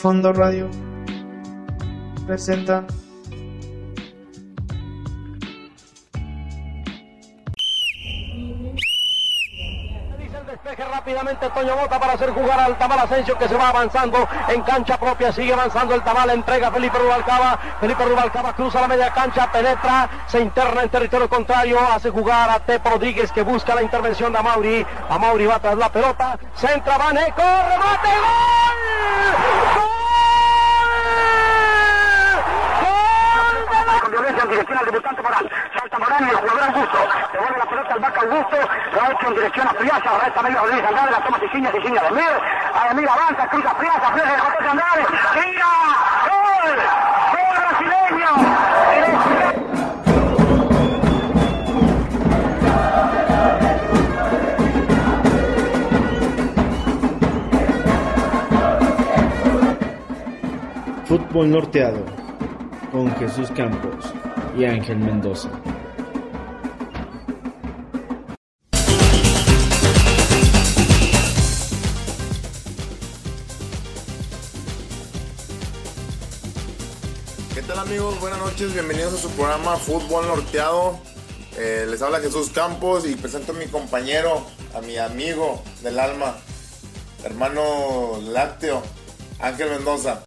Fondo Radio presenta. Despeje rápidamente Toño Bota para hacer jugar al Tamal Asensio que se va avanzando en cancha propia, sigue avanzando el Tamal, entrega Felipe Rubalcaba, Felipe Rubalcaba cruza la media cancha, penetra, se interna en territorio contrario, hace jugar a Tepo Rodríguez que busca la intervención de Amauri, Amauri va tras la pelota, centra, Vaneco, remate, gol, con violencia en dirección al debutante Morán. Salta Morán y el jugador Augusto. Devuelve la pelota al vaca Augusto. Lo ha hecho en dirección a Friaza. Resta medio Rodríguez Andrade. La toma Siciña, Siciña de Emir. A Emir avanza, cruza Friaza. Friaza de José Andrade. ¡Tira! ¡Gol! ¡Gol brasileño! Fútbol Norteado con Jesús Campos y Ángel Mendoza. ¿Qué tal amigos? Buenas noches, bienvenidos a su programa Fútbol Norteado. Eh, les habla Jesús Campos y presento a mi compañero, a mi amigo del alma, hermano lácteo, Ángel Mendoza.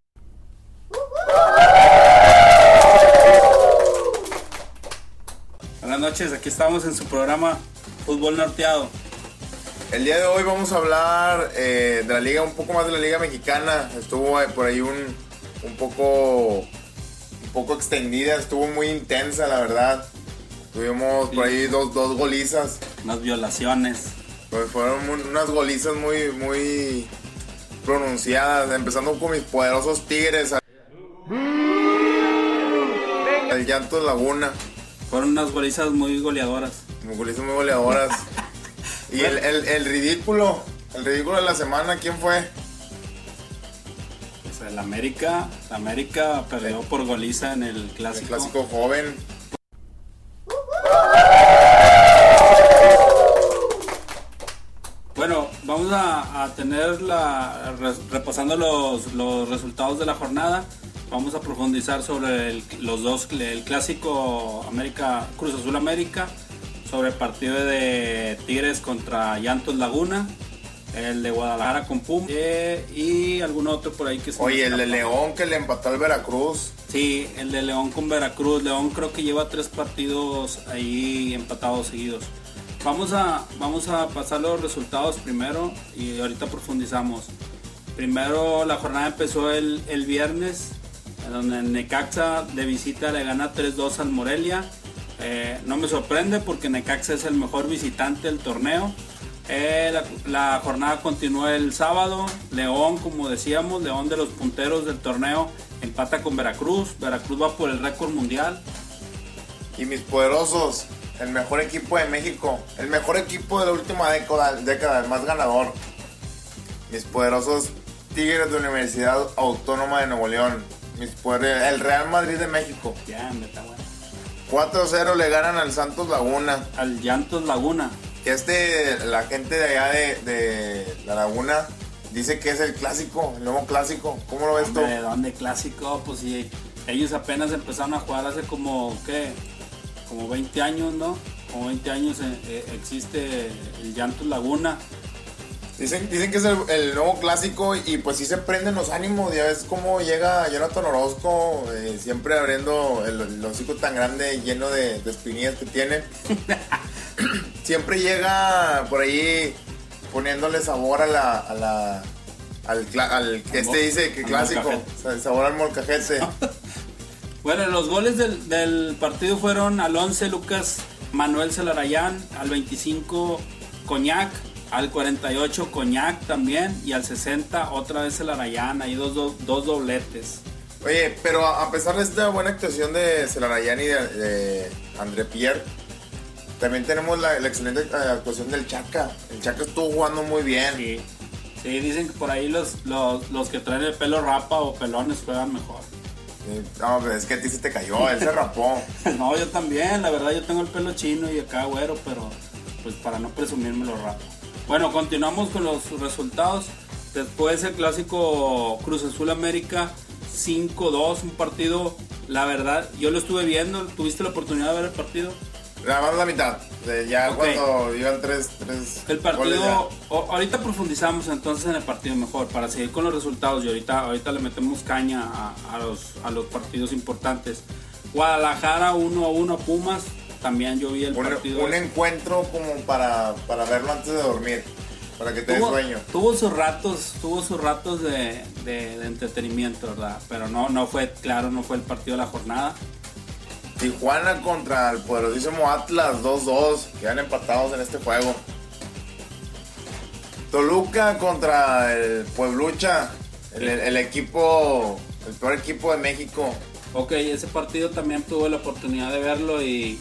Buenas noches, aquí estamos en su programa Fútbol Norteado. El día de hoy vamos a hablar eh, de la liga, un poco más de la liga mexicana. Estuvo por ahí un, un poco un poco extendida, estuvo muy intensa la verdad. Tuvimos por ahí dos, dos golizas. Unas violaciones. Pues fueron un- unas golizas muy, muy pronunciadas, empezando con mis poderosos tigres. El llanto de Laguna, Fueron unas golizas muy goleadoras. golizas muy goleadoras. Y el, el- el ridículo, el ridículo de la semana, ¿quién fue? Pues el América, el América perdió por goliza en el El clásico. clásico joven. Bueno, vamos a, a tener la re- repasando los, los resultados de la jornada. Vamos a profundizar sobre el- los dos, el clásico América Cruz Azul América, sobre el partido de Tigres contra Llantos Laguna, el de Guadalajara con Pum eh, y algún otro por ahí que se Oye, el de. León que le empató al Veracruz. Sí, el de León con Veracruz. León creo que lleva tres partidos ahí empatados seguidos. Vamos a, vamos a pasar los resultados primero y ahorita profundizamos. Primero la jornada empezó el, el viernes, donde Necaxa de visita le gana 3-2 al Morelia. Eh, no me sorprende porque Necaxa es el mejor visitante del torneo. Eh, la, jornada continuó el sábado. León, como decíamos, León de los punteros del torneo, empata con Veracruz. Veracruz va por el récord mundial. Y mis poderosos, el mejor equipo de México, el mejor equipo de la última década, década el más ganador. Mis poderosos Tigres de Universidad Autónoma de Nuevo León. Mis el Real Madrid de México. Ya, me está bueno. 4-0 le ganan al Santos Laguna. Al Llantos Laguna. Que este, la gente de allá de, de la Laguna dice que es el clásico, el nuevo clásico. ¿Cómo lo ves tú? Hombre, ¿dónde clásico? Pues sí, ellos apenas empezaron a jugar hace como, ¿qué? Como 20 años, ¿no? Como 20 años eh, eh, existe el Llantos Laguna. Dicen, dicen que es el, el nuevo clásico y pues sí se prenden los ánimos. Ya ves cómo llega Jonathan Orozco, eh, siempre abriendo el, el hocico tan grande lleno de, de espinillas que tiene. siempre llega por ahí poniéndole sabor a la... A la al, que este dice que clásico, el sabor al molcajete. Bueno, los goles del, del partido fueron al 11 Lucas Manuel Celarayán, al 25 Coñac, al 48 Coñac también y al 60 otra vez Celarayán, ahí dos, dos, dos dobletes. Oye, pero a pesar de esta buena actuación de Celarayán y de, de André Pierre, también tenemos la, la excelente eh, actuación del Chaca. El Chaca estuvo jugando muy bien. Sí, sí, dicen que por ahí los, los, los que traen el pelo rapa o pelones juegan mejor. No, pero es que a ti se te cayó, él se rapó. No, yo también, la verdad yo tengo el pelo chino y acá güero, pero pues para no presumirme lo rapo. Bueno, continuamos con los resultados. Después el clásico Cruz Azul América 5-2, un partido, la verdad, yo lo estuve viendo, ¿tuviste la oportunidad de ver el partido? Más la mitad. ya cuando iban tres, tres El partido, ahorita profundizamos entonces en el partido mejor para seguir con los resultados y ahorita, ahorita le metemos caña a, a los, a los partidos importantes. Guadalajara 1 a 1 a Pumas, también yo vi el. Un, partido. un ese. encuentro como para, para verlo antes de dormir. Para que te tuvo, sueño. tuvo sus ratos, tuvo sus ratos de, de- de entretenimiento, ¿verdad? Pero no, no fue, claro, no fue el partido de la jornada. Tijuana contra el poderosísimo Atlas 2-2. Quedan empatados en este juego. Toluca contra el Pueblucha. El, el- el equipo, el peor equipo de México. Ok, ese partido también tuve la oportunidad de verlo y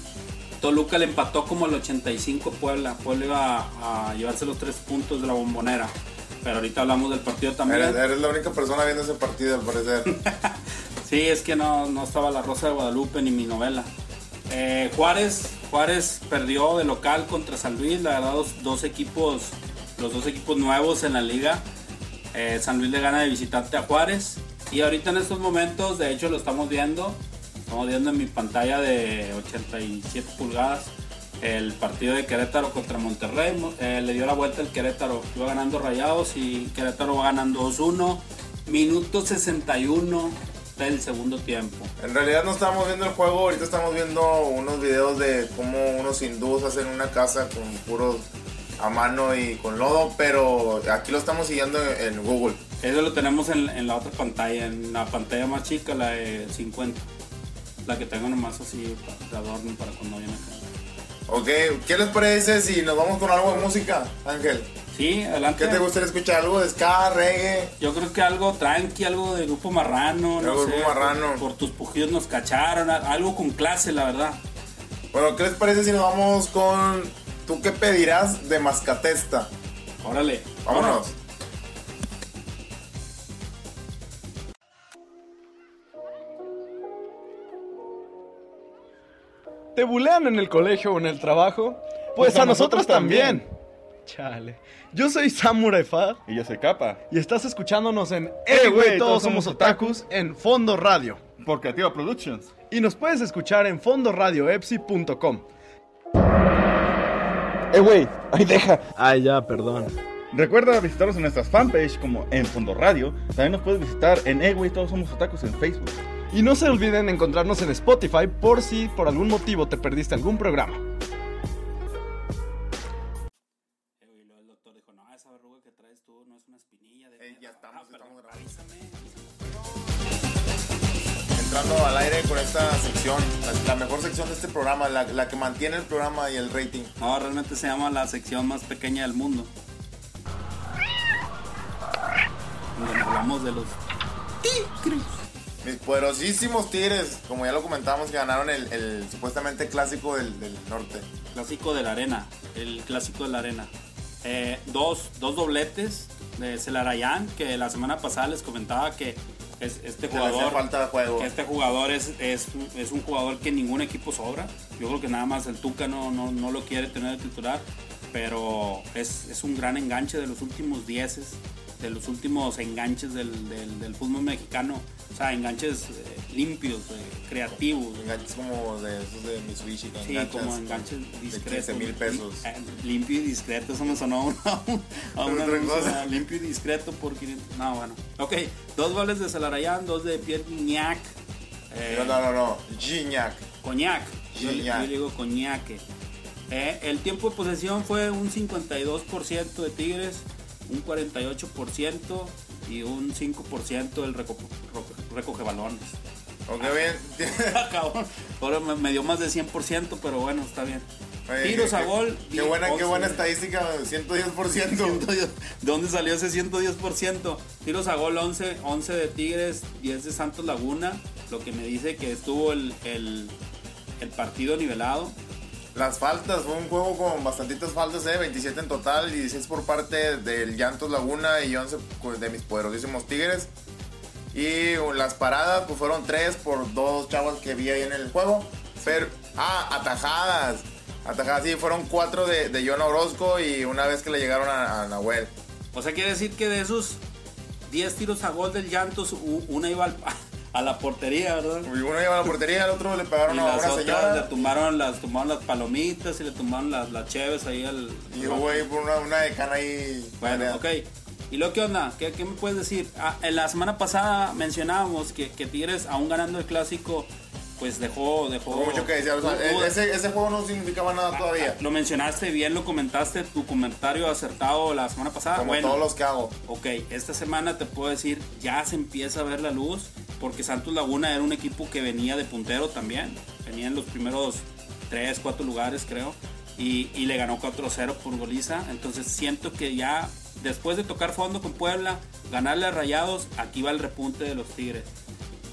Toluca le empató como al 85 Puebla. Puebla iba a, llevarse los tres puntos de la bombonera. Pero ahorita hablamos del partido también. Eres, eres la única persona viendo ese partido, al parecer. Sí, es que no, no estaba la Rosa de Guadalupe ni mi novela. Eh, Juárez, Juárez perdió de local contra San Luis, la verdad dos, dos equipos, los dos equipos nuevos en la liga. Eh, San Luis le gana de visitante a Juárez. Y ahorita en estos momentos, de hecho lo estamos viendo, estamos viendo en mi pantalla de 87 pulgadas el partido de Querétaro contra Monterrey. Mo- eh, le dio la vuelta el Querétaro, iba ganando Rayados y Querétaro va ganando 2-1. Minuto 61 del segundo tiempo. En realidad no estamos viendo el juego, ahorita estamos viendo unos videos de cómo unos hindús hacen una casa con puros a mano y con lodo, pero aquí lo estamos siguiendo en en Google. Eso lo tenemos en, en la otra pantalla, en la pantalla más chica, la de 50. La que tengo nomás así de adorno para cuando viene acá. Ok, ¿qué les parece si nos vamos con algo de música, Ángel? Sí, adelante. ¿Qué te gustaría escuchar? ¿Algo de ska, reggae? Yo creo que algo tranqui, algo de grupo marrano, no sé. Grupo Marrano. Por, por tus pujidos nos cacharon, algo con clase, la verdad. Bueno, ¿qué les parece si nos vamos con ¿Tú qué pedirás de Mascatesta? Órale. Vámonos. ¿Te bulean en el colegio o en el trabajo? Pues, a, nosotros, también. Chale. Yo soy Samurai Fa Y yo soy Capa, y estás escuchándonos en Eh, güey, todos somos otakus en Fondo Radio. por Creativa Productions. Y nos puedes escuchar en fondoradioepsi.com. Eh, güey, ahí deja. Ay, ya, perdón. Recuerda visitarnos en nuestras fanpage como en Fondo Radio. También nos puedes visitar en Eh, güey, todos somos otakus en Facebook. Y no se olviden encontrarnos en Spotify por si por algún motivo te perdiste algún programa. Y luego el doctor dijo, no, esa verruga que traes tú no es una espinilla. De ya estamos, pero estamos grabando. avísame, Entrando al aire con esta sección, la, la mejor sección de este programa, la, la que mantiene el programa y el rating. No, realmente se llama la sección más pequeña del mundo. Donde hablamos de los tigres. Mis poderosísimos Tigres, como ya lo comentamos, que ganaron el, el supuestamente clásico del, del norte. Clásico de la arena. El clásico de la arena. Eh, dos, dos dobletes de Celarayán, que la semana pasada les comentaba que es, este jugador... falta juego. que este jugador es, es, es un jugador que ningún equipo sobra. Yo creo que nada más el Tuca no, no, no lo quiere tener de titular. Pero es, es un gran enganche de los últimos dieces, de los últimos enganches del, del, del fútbol mexicano. O sea, enganches eh, limpios, eh, creativos. Enganches como de esos de Mitsubishi. ¿no? Sí, Enganches como enganches discretos. De 15 mil pesos. Eh, Limpio y discreto, eso me sonó a, un- a una cosa. Limpio y discreto por 500. No, bueno. Ok, dos goles de Celarayán, dos de Pierre Gignac. Eh, No, no, no, no. Gignac. Coñac. Yo, Gignac. yo le digo coñaque. Eh, el tiempo de posesión fue un 52% de Tigres, un 48% y un 5% del reco- recoge balones. Ok, bien. Cabrón, Ahora me, dio más de 100%, pero bueno, está bien. Oye, Tiros qué- a gol. Qué 10, buena, qué 11. buena estadística, 110%. 110. ¿De dónde salió ese 110%? Tiros a gol 11, 11 de Tigres, 10 de Santos Laguna, lo que me dice que estuvo el, el, el partido nivelado. Las faltas, fue un juego con bastantitas faltas, ¿eh? 27 en total, 16 por parte del Llantos Laguna y 11 de mis poderosísimos Tigres. Y las paradas, pues fueron 3 por dos chavos que vi ahí en el juego. Pero, ah, atajadas. Atajadas, sí, fueron 4 de, de John Orozco y una vez que le llegaron a, Nahuel. O sea, quiere decir que de esos 10 tiros a gol del Llantos, una iba al- a la portería, ¿verdad? Y uno lleva a la portería, el otro le Y pegaron a las una señora. le tumbaron las, tumbaron las palomitas y le tumbaron las, las cheves ahí al... Y hubo ahí por una, una decana ahí. Bueno, ok. ¿Y luego qué onda? ¿Qué, qué me puedes decir? Ah, en la semana pasada mencionábamos que, que Tigres, aún ganando el clásico, pues dejó... dejó Hubo mucho que decir. O sea, Hubo- ese, ese juego no significaba nada todavía. Lo mencionaste bien, lo comentaste, tu comentario acertado la semana pasada. Como bueno, todos los que hago. ok, esta semana te puedo decir, ya se empieza a ver la luz, porque Santos Laguna era un equipo que venía de puntero también, venía en los primeros 3, 4 lugares creo, y, y le ganó 4-0 por goliza, entonces siento que ya después de tocar fondo con Puebla, ganarle a Rayados, aquí va el repunte de los Tigres.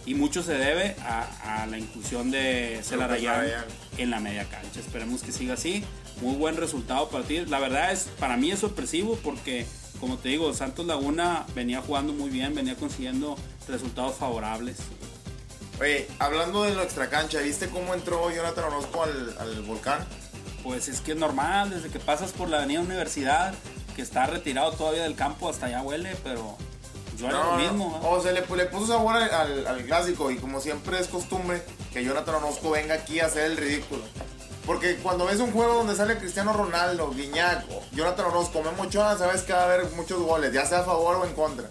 Y mucho se debe a, a la inclusión de Celarayán Celarayán. en la media cancha. Esperemos que siga así. Muy buen resultado para ti. La verdad es, para mí es sorpresivo porque, como te digo, Santos Laguna venía jugando muy bien, venía consiguiendo resultados favorables. Oye, hablando de lo extracancha, ¿viste cómo entró Jonathan Orozco al, al volcán? Pues es que es normal, desde que pasas por la avenida Universidad, que está retirado todavía del campo, hasta allá huele, pero yo haría lo mismo. O sea, le, le puso sabor al, al- al clásico y como siempre es costumbre que Jonathan Orozco venga aquí a hacer el ridículo. Porque cuando ves un juego donde sale Cristiano Ronaldo, Guiñac, Jonathan Orozco, Memo Ochoa, sabes que va a haber muchos goles, ya sea a favor o en contra.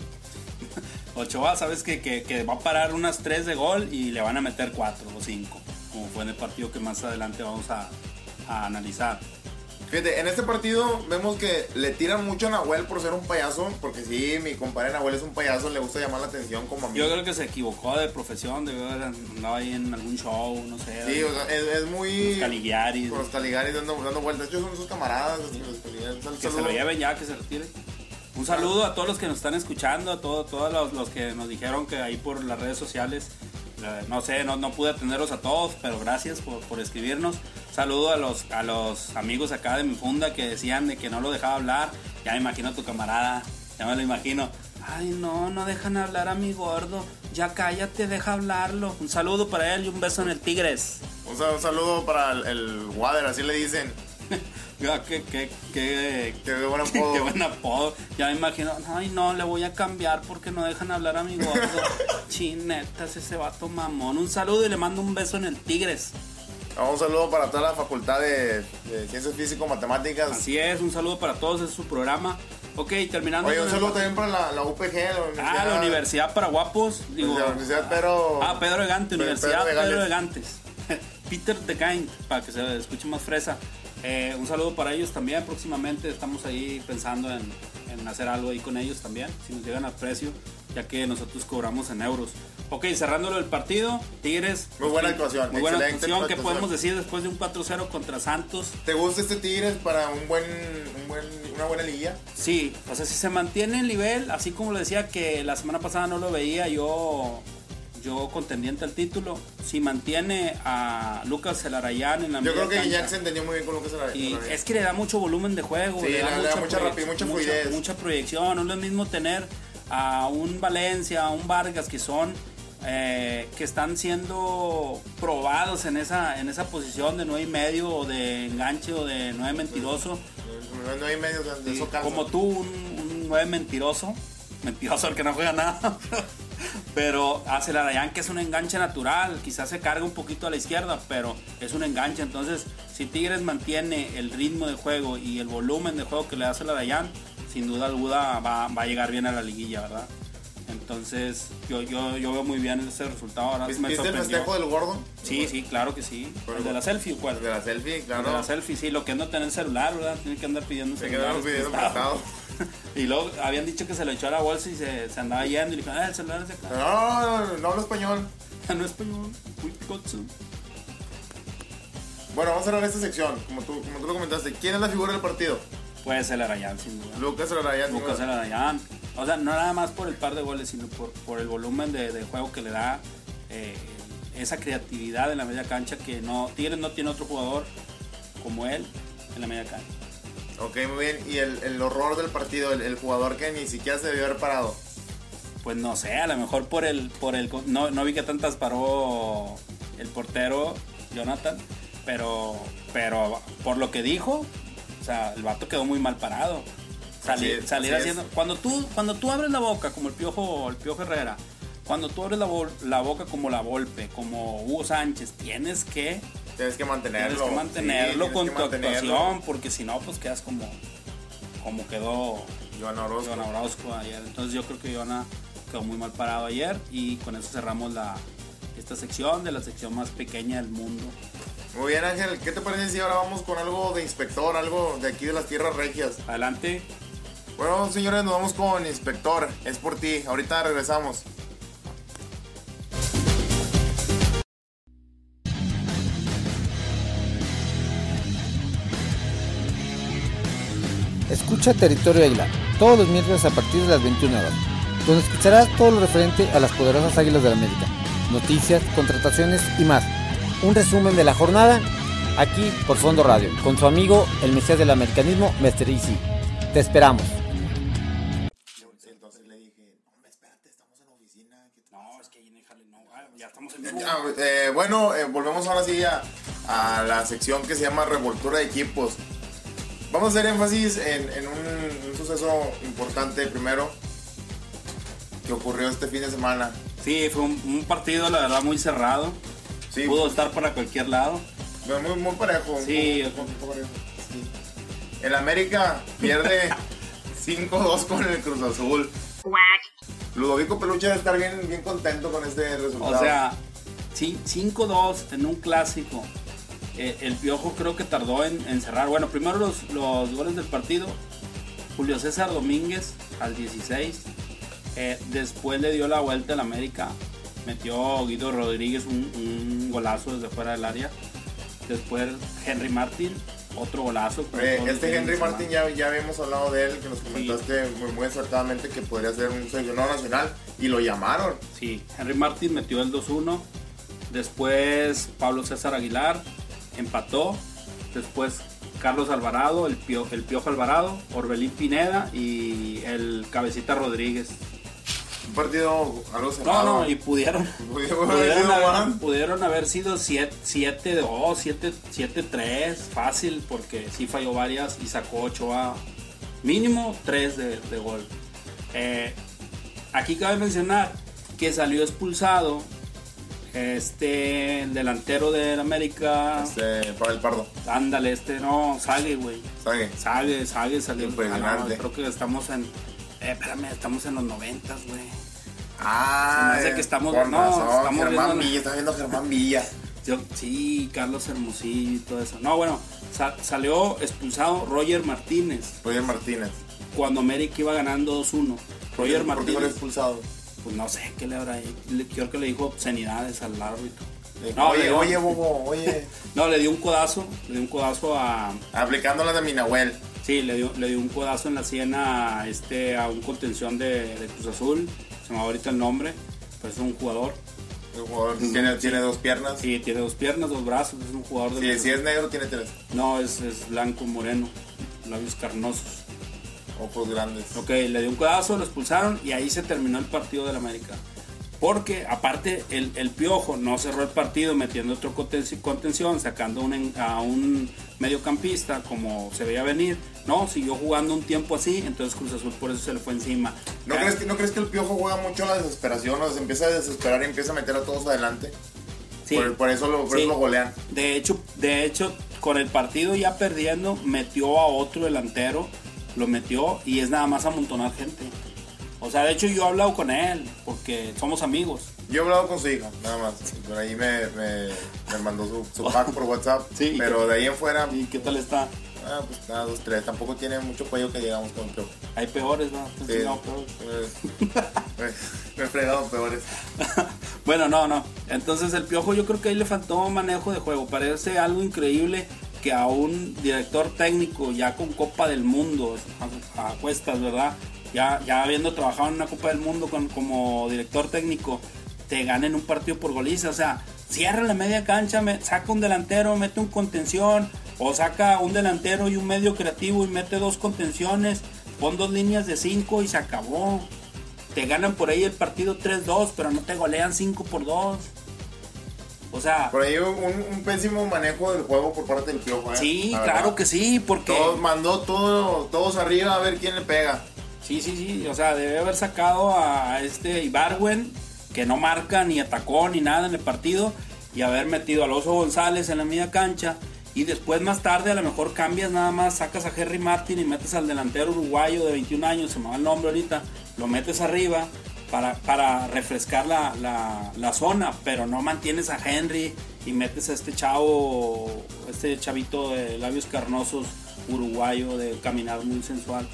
Ochoa, sabes que, que- va a parar unas 3 de gol y le van a meter 4 o 5, como fue en el partido que más adelante vamos a analizar. Fíjate, en este partido vemos que le tiran mucho a Nahuel por ser un payaso, porque sí, mi compadre Nahuel es un payaso, le gusta llamar la atención como a mí. Yo creo que se equivocó de profesión, debió haber andado ahí en algún show, no sé. Sí, o sea, es, es muy... Los Caligaris. Con los Caligaris dando, dando vueltas. Hecho, son sus camaradas. Los Caligaris. Que se lo lleven ya, que se retire. Un saludo a todos los que nos están escuchando, a todos, todos los, los que nos dijeron que ahí por las redes sociales, no sé, no, no pude atenderlos a todos, pero gracias por, por escribirnos. Saludo a los, a los amigos acá de mi funda que decían de que no lo dejaba hablar. Ya me imagino a tu camarada, ya me lo imagino. Ay, no, no dejan hablar a mi gordo. Ya cállate, deja hablarlo. Un saludo para él y un beso en el Tigres. Un, sal- un saludo para el, el Wader, así le dicen. Ya, qué, qué, qué, Qué buen apodo. Qué buen apodo. Ya me imagino, ay no, le voy a cambiar porque no dejan hablar a mi gordo. Chinetas, ese vato mamón. Un saludo y le mando un beso en el Tigres. Un saludo para toda la facultad de, de Ciencias Físico-Matemáticas. Así es, un saludo para todos, es su programa. Ok, terminando. Oye, un saludo también para la, la UPG, la Universidad, Ah, la Universidad para Guapos. Digo, la Universidad Pedro. Ah, Pedro de Gante, Pedro- Universidad Pedro Pedro. Peter de Gant, para que se escuche más fresa. Eh, un saludo para ellos también. Próximamente estamos ahí pensando en, en hacer algo ahí con ellos también, si nos llegan al precio, ya que nosotros cobramos en euros. Ok, cerrándolo el partido, Tigres. Muy buena actuación, Muy buena actuación. ¿Qué podemos decir después de un 4-0 contra Santos? ¿Te gusta este Tigres para un buen, un buen, una buena liguilla? Sí, o sea, si se mantiene el nivel, así como le decía que la semana pasada no lo veía yo yo contendiente al título, si mantiene a Lucas Celarayán en la Yo creo que cancha, se entendió muy bien con se la y es que le da mucho volumen de juego, Sí, le da, le da mucha proyec- rapidez, mucha fluidez. mucha proyección, no es lo mismo tener a un Valencia, a un Vargas que son eh, que están siendo probados en esa en esa posición de nueve y medio o de enganche o de nueve mentiroso. No hay medio, de eso como tú, un, un nueve mentiroso. Mentiroso el que no juega nada. pero hace la Dayan que es un enganche natural. Quizás se carga un poquito a la izquierda, pero es un enganche. Entonces, si Tigres mantiene el ritmo de juego y el volumen de juego que le hace la Dayan, sin duda alguna va, va a llegar bien a la liguilla, ¿verdad? Entonces, yo, yo, yo veo muy bien ese resultado. Ahora ¿Viste me el festejo del gordo? Sí, sí, claro que sí. ¿El de la selfie o cuál? El de la selfie, El claro. de la selfie, sí, lo que es no tener celular, ¿verdad? Tiene que andar pidiendo Se celular. quedaron pidiendo prestado. Y luego habían dicho que se lo echó a la bolsa y se, se andaba yendo y le dijeron, ah, el celular es de acá. No, no, no, hablo español. No es español, muy picoso. Bueno, vamos a cerrar esta sección, como tú, como tú lo comentaste. ¿Quién es la figura del partido? Puede ser el Arayán, sin duda. Lucas Arayán. Lucas el Arayán. O sea, no nada más por el par de goles, sino por, por el volumen de, de juego que le da, eh, esa creatividad en la media cancha que no Tigres no tiene otro jugador como él en la media cancha. Ok, muy bien. Y el, el horror del partido, el, el jugador que ni siquiera se debió haber parado. Pues no sé, a lo mejor por el, por el, no, no vi que tantas paró el portero Jonathan, pero, pero por lo que dijo, o sea, el vato quedó muy mal parado. Salir, Así es, salir así es. haciendo. Cuando tú, cuando tú abres la boca, como el piojo, el piojo Herrera, cuando tú abres la, bol- la boca como la Volpe, como Hugo Sánchez, tienes que, Tienes que mantenerlo. tienes que mantenerlo sí, con tu mantenerlo. actuación, porque si no, pues quedas como, como quedó Joana Orozco. Joana Orozco ayer. Entonces yo creo que Joana quedó muy mal parado ayer y con eso cerramos la esta sección de la sección más pequeña del mundo. Muy bien, Ángel. ¿Qué te parece si ahora vamos con algo de inspector, algo de aquí de las tierras regias? Adelante. Bueno, señores, nos vamos con inspector. Es por ti. Ahorita regresamos. Escucha Territorio Águila todos los miércoles a partir de las 21 horas, donde escucharás todo lo referente a las poderosas Águilas de la América, noticias, contrataciones y más. Un resumen de la jornada aquí por Fondo Radio, con su amigo el Mesías del Americanismo, Mr. Easy. Te esperamos. Eh, bueno, eh, volvemos ahora sí a, a la sección que se llama revoltura de equipos. Vamos a hacer énfasis en, en un, un suceso importante primero que ocurrió este fin de semana. Sí, fue un, un partido, la verdad, muy cerrado. Sí, Pudo estar para cualquier lado. fue muy, muy parejo. Sí. muy- muy- muy parejo, sí. El América pierde 5-2 con el Cruz Azul. Ludovico Peluche debe estar bien, bien contento con este resultado. O sea, sí, 5-2 en un clásico. Eh, el Piojo creo que tardó en, en cerrar. Bueno, primero los, los goles del partido. Julio César Domínguez al 16. Eh, después le dio la vuelta al América. Metió Guido Rodríguez un, un golazo desde fuera del área. Después Henry Martin, otro golazo. Eh, este Henry. Martin ya, ya habíamos hablado de él, que nos comentaste muy, muy acertadamente que podría ser un seleccionado nacional y lo llamaron. Sí, Henry Martin metió el 2-1. Después Pablo César Aguilar empató. Después Carlos Alvarado, el, Pio- el Piojo Alvarado, Orbelín Pineda y el Cabecita Rodríguez. Un partido algo No, cerrado. no, y pudieron, Pudieron haber pudieron, sido haber, más. pudieron haber sido 7-2, 7-3, fácil, porque sí falló varias y sacó 8 a mínimo 3 de, de gol. Eh, aquí cabe mencionar que salió expulsado este el delantero del América. Este, el Pardo. Ándale, este no, Sague, güey. ¿Sabe? Sague, Sague salió. Ah, no, creo que estamos en. Eh, espérame, estamos en los noventas, güey. Ah, Se me hace que estamos- con no, razón, estamos Germán viendo- Villa, está viendo Germán Villa. Yo- sí, Carlos Hermosillo y todo eso. No, bueno, sa- salió expulsado Roger Martínez Roger Martínez. cuando América iba ganando 2-1. Roger ¿Por qué fue Martínez, expulsado? Pues no sé qué le habrá Creo que le dijo obscenidades al árbitro. Dijo, No, oye, dio- oye, bobo, oye. No, le dio un codazo, le dio un codazo a. Aplicando la de Minahuel. Sí, le dio, le dio un codazo en la sien a, este, a un contención de, de Cruz Azul. Se me va ahorita el nombre, pero es un jugador. El jugador tiene, tiene dos piernas. Sí, tiene dos piernas, dos brazos, es un jugador de Si, Cruz si es negro, tiene tres. No, es, es blanco moreno, labios carnosos. Ojos grandes. Ok, le dio un codazo, lo expulsaron y ahí se terminó el partido del América. Porque aparte el, el Piojo no cerró el partido metiendo otro conten- contención, sacando un en- a un mediocampista como se veía venir. No, siguió jugando un tiempo así, entonces Cruz Azul por eso se le fue encima. ¿No crees, que, ¿No crees que el piojo juega mucho a la desesperación? O se empieza a desesperar y empieza a meter a todos adelante. Sí. Por, por eso, lo, por Sí. eso lo golean. De hecho, de hecho, con el partido ya perdiendo, metió a otro delantero, lo metió y es nada más amontonar gente. O sea, de hecho yo he hablado con él, porque somos amigos. Yo he hablado con su hija, nada más. Por ahí me, me, me mandó su, su pack por WhatsApp. Sí, ¿y pero de ahí en fuera, ¿Y qué tal está? ah, pues nada, dos, tres. Tampoco tiene mucho cuello que digamos con el piojo. Hay peores, ¿no? Sí. No, peores. Me, me he fregado peores. Bueno, no, no. Entonces el Piojo yo creo que ahí le faltó manejo de juego. Parece algo increíble a un director técnico ya con Copa del Mundo, a, cuestas, ¿verdad? Ya, ya habiendo trabajado en una Copa del Mundo con- como director técnico, te ganen un partido por goliza. O sea, cierra la media cancha, saca un delantero, mete un contención, o saca un delantero y un medio creativo y mete dos contenciones, pon dos líneas de cinco y se acabó. Te ganan por ahí el partido 3-2, pero no te golean 5 por 2. O sea, Por ahí un, un pésimo manejo del juego por parte del piojo, ¿eh? sí, La claro verdad. que sí, porque... Todos, mandó todo, todos arriba a ver quién le pega. Sí, sí, sí. O sea, debe haber sacado a este Ibarwen, que no marca ni atacó ni nada en el partido, y haber metido al Oso González en la media cancha. Y después, más tarde, a lo mejor cambias nada más, sacas a Henry Martin y metes al delantero uruguayo de 21 años, se me va el nombre ahorita, lo metes arriba para, para refrescar la, la- la zona, pero no mantienes a Henry y metes a este chavo, este chavito de labios carnosos uruguayo de caminar muy sensual.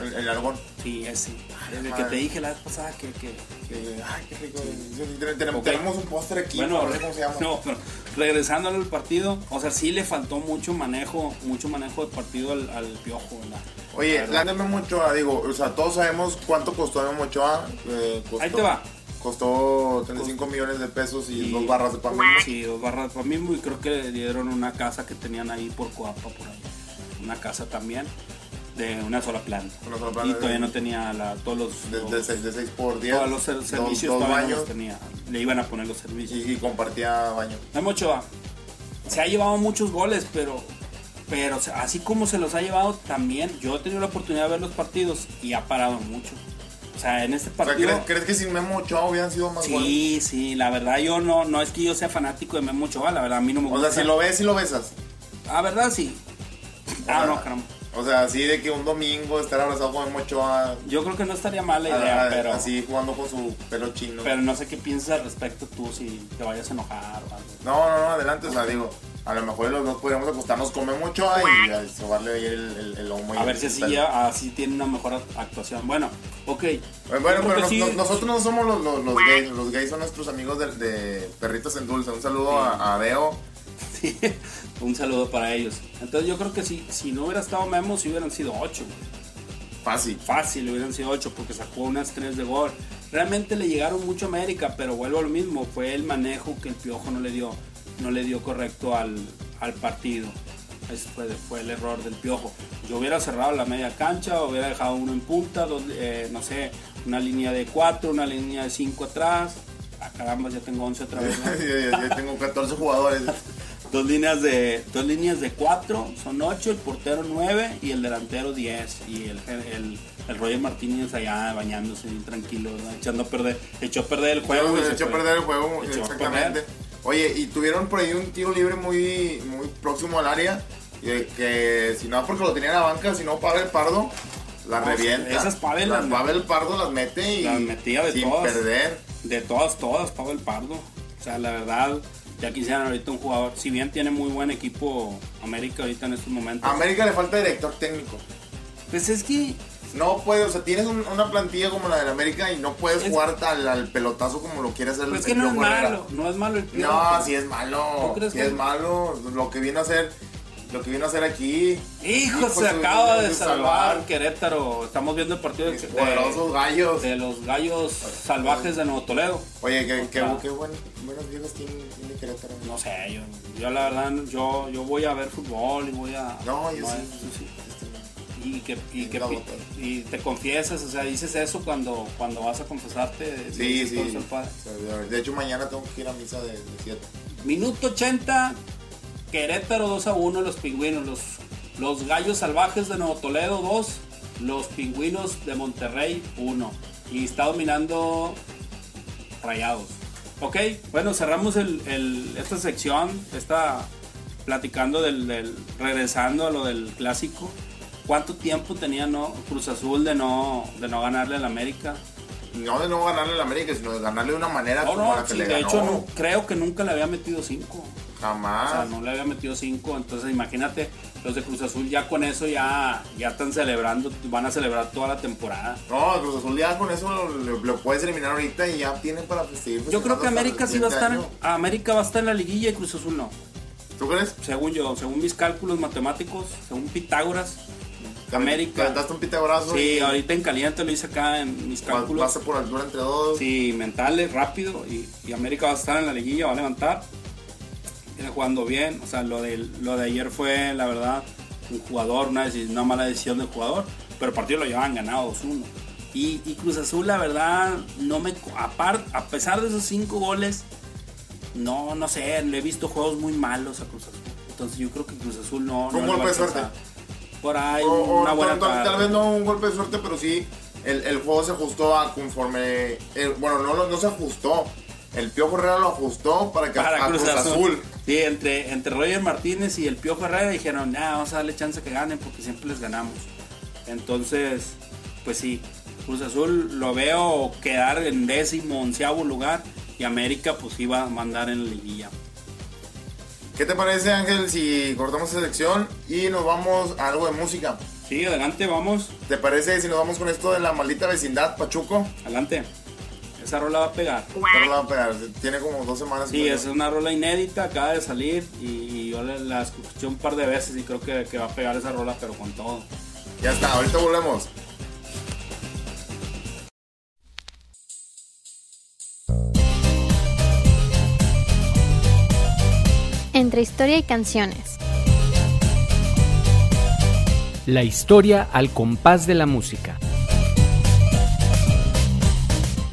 El, el algón. Sí, ese. El que te dije la vez pasada que... que- Eh, ay, qué rico. Tenemos, Ok. tenemos un póster aquí, Bueno, no sé cómo se llama. no, pero regresando al partido, o sea, sí le faltó mucho manejo, mucho manejo de partido al, al piojo, ¿verdad? Oye, la de Memo Ochoa, digo, o sea, todos sabemos cuánto costó Memo Ochoa. eh, costó- Ahí te va. Costó 35 millones de pesos y, Y- dos barras de pan. Sí, dos barras para mismo y creo que le dieron una casa que tenían ahí por Coapa, por ahí. Una casa también de una sola planta. Una sola planta y de- todavía no tenía la, todos los... De, los- de, seis- de 6 por 10. todos los dos- servicios dos, todavía no baños los tenía. Le iban a poner los servicios. y, y compartía baño. Memo Ochoa se ha llevado muchos goles, pero, pero así como se los ha llevado también, yo he tenido la oportunidad de ver los partidos y ha parado mucho. O sea, en este O sea, partido... ¿crees, crees que sin Memo Ochoa hubieran sido más goles? Sí, sí, la verdad yo no, no es que yo sea fanático de Memo Ochoa, la verdad a mí no me O gusta. sea, si lo ves, si lo besas. La verdad sí. Ah, no, caramba. O sea, así de que un domingo estar abrazado con Memo Ochoa. Yo creo que no estaría mal la idea, ah, pero, Así jugando con su pelo chino. pero no sé qué piensas al respecto tú, si te vayas a enojar o algo. No, no, no, adelante. O sea, digo, a lo mejor los dos podríamos acostarnos con Memo Ochoa y sobarle ahí el, el, el lomo. y A ver si así, ya- así tiene una mejor actuación. Bueno, ok. Bueno, Yo bueno, pero sí- nosotros no somos los, los, los gays. Los gays son nuestros amigos de, de Perritos en Dulce. Un saludo a, a Deo. Sí, un saludo para ellos. Entonces yo creo que si, si no hubiera estado Memo, si hubieran sido 8. Fácil. Fácil, hubieran sido 8 porque sacó unas 3 de gol. Realmente le llegaron mucho a América, pero vuelvo a lo mismo. Fue el manejo que el Piojo no le dio, no le dio correcto al, al partido. Ese fue, fue el error del Piojo. Yo hubiera cerrado la media cancha, hubiera dejado uno en punta, dos, eh, no sé, una línea de 4, una línea de 5 atrás. Ah, caramba, ya tengo 11 otra vez. yo tengo 14 jugadores. Dos líneas de dos líneas de cuatro, son ocho, el portero nueve y el delantero 10 y el, el, el Roger Martínez allá bañándose bien tranquilo, ¿no? echando a perder, echó a perder el juego. echó a perder el juego, Echó exactamente. Oye, y tuvieron por ahí un tiro libre muy, muy próximo al área. Que, que si no porque lo tenía en la banca, si no Pavel Pardo, la No, revienta. esas Pavel las las- Pavel Pardo las mete y Las metía de sin todas. perder. De todas, todas, Pablo el Pardo. O sea, la verdad, ya quisieran ahorita un jugador, si bien tiene muy buen equipo América ahorita en estos momentos. A América le falta director técnico. Pues es que No puedes, o sea, tienes un- una plantilla como la del América y no puedes Es- jugar al, al pelotazo como lo quiere hacer pues es el que no es malo, no es malo el Piojo. No, si es malo. ¿Tú crees Si que- es malo. Lo que vino a hacer, lo que vino a hacer aquí. Hijo, se de- acaba de salvar salvar. Querétaro. Estamos viendo el partido de, poderosos gallos. de los gallos salvajes de Nuevo Toledo. Oye, qué, qué, qué buen, buenas viejas tiene, tiene Querétaro. No sé, yo, yo la verdad, yo, yo voy a ver fútbol y voy a... No, yo no, sí. eso sí. Y que, y, que y te confiesas, o sea, dices eso cuando, cuando vas a confesarte. Sí, todo sí. eso padre. De hecho, mañana tengo que ir a misa de 7. Minuto 80, Querétaro 2 a 1, los pingüinos, los, los gallos salvajes de Nuevo Toledo 2, los pingüinos de Monterrey 1. Y está dominando Rayados. Ok, bueno, cerramos el, el- esta sección, está platicando del, del- regresando a lo del clásico. ¿Cuánto tiempo tenía no, Cruz Azul de no, de no ganarle al América? No de no ganarle al América, sino de ganarle de una manera No, como la no, que sí, le de hecho no, creo que nunca le había metido 5. Jamás. O sea, no le había metido 5, entonces imagínate, los de Cruz Azul ya con eso ya, ya están celebrando, van a celebrar toda la temporada. No, Cruz Azul ya con eso lo, lo- puedes eliminar ahorita y ya tienen para seguir Yo creo que América sí va a estar, América va a estar en la liguilla y Cruz Azul no. ¿Tú crees? Según yo, según mis cálculos matemáticos, según Pitágoras. América. Calentaste un pitagorazo Sí, y ahorita en caliente lo hice acá en mis cálculos. pasa por altura entre dos. Sí, mentales, rápido. Y, y América va a estar en la liguilla, va a levantar. Viene jugando bien. O sea, lo de, lo de ayer fue, la verdad, un jugador, una, mala decisión del jugador. Pero el partido lo llevaban ganado 2-1. Y, y Cruz Azul, la verdad, no me. Apart, a pesar de esos cinco goles, No, no sé, le he visto juegos muy malos a Cruz Azul. Entonces yo creo que Cruz Azul no. Fue un no golpe de suerte. Por ahí, O- o una buena tal, tal- vez no un golpe de suerte, pero sí el, el juego se ajustó a conforme. el- bueno, no, no se ajustó. El Piojo Herrera lo ajustó para que Para a Cruz, Cruz Azul. Azul. Sí, entre, entre Roger Martínez y el Piojo Herrera dijeron, ah, vamos a darle chance que ganen porque siempre les ganamos. Entonces, pues sí, Cruz Azul lo veo quedar en décimo, onceavo lugar y América pues iba a mandar en la liguilla. ¿Qué te parece, Ángel, si cortamos esta sección y nos vamos a algo de música? Sí, adelante, vamos, ¿Te parece si nos vamos con esto de la maldita vecindad, Pachuco? adelante. Esa rola va a pegar. Pero la va a pegar, Tiene como dos semanas. Sí, es una rola inédita, acaba de salir y, y yo la, la escuché un par de veces y creo que, que va a pegar esa rola, pero con todo. Ya está, ahorita volvemos. Entre historia y canciones. La historia al compás de la música.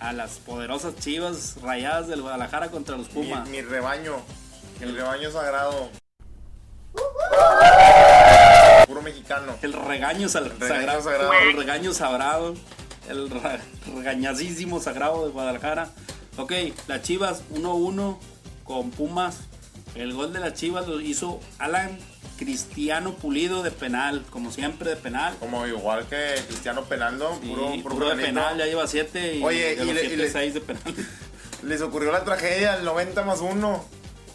A las poderosas chivas rayadas del Guadalajara contra los Pumas. mi rebaño, el rebaño sagrado. Puro mexicano. El regaño, sal- regaño sagrado, sagrado. El regaño sagrado. El regañacísimo sagrado de Guadalajara. Ok, las Chivas 1-1 con Pumas. El gol de las Chivas lo hizo Alan Cristiano Pulido de penal, como siempre de penal. Como igual que Cristiano Penaldo, Sí, puro, puro puro de penal, ya lleva 7 y Oye, de y los le- y siete, le- seis de penal. Les ocurrió la tragedia al 90 más 1.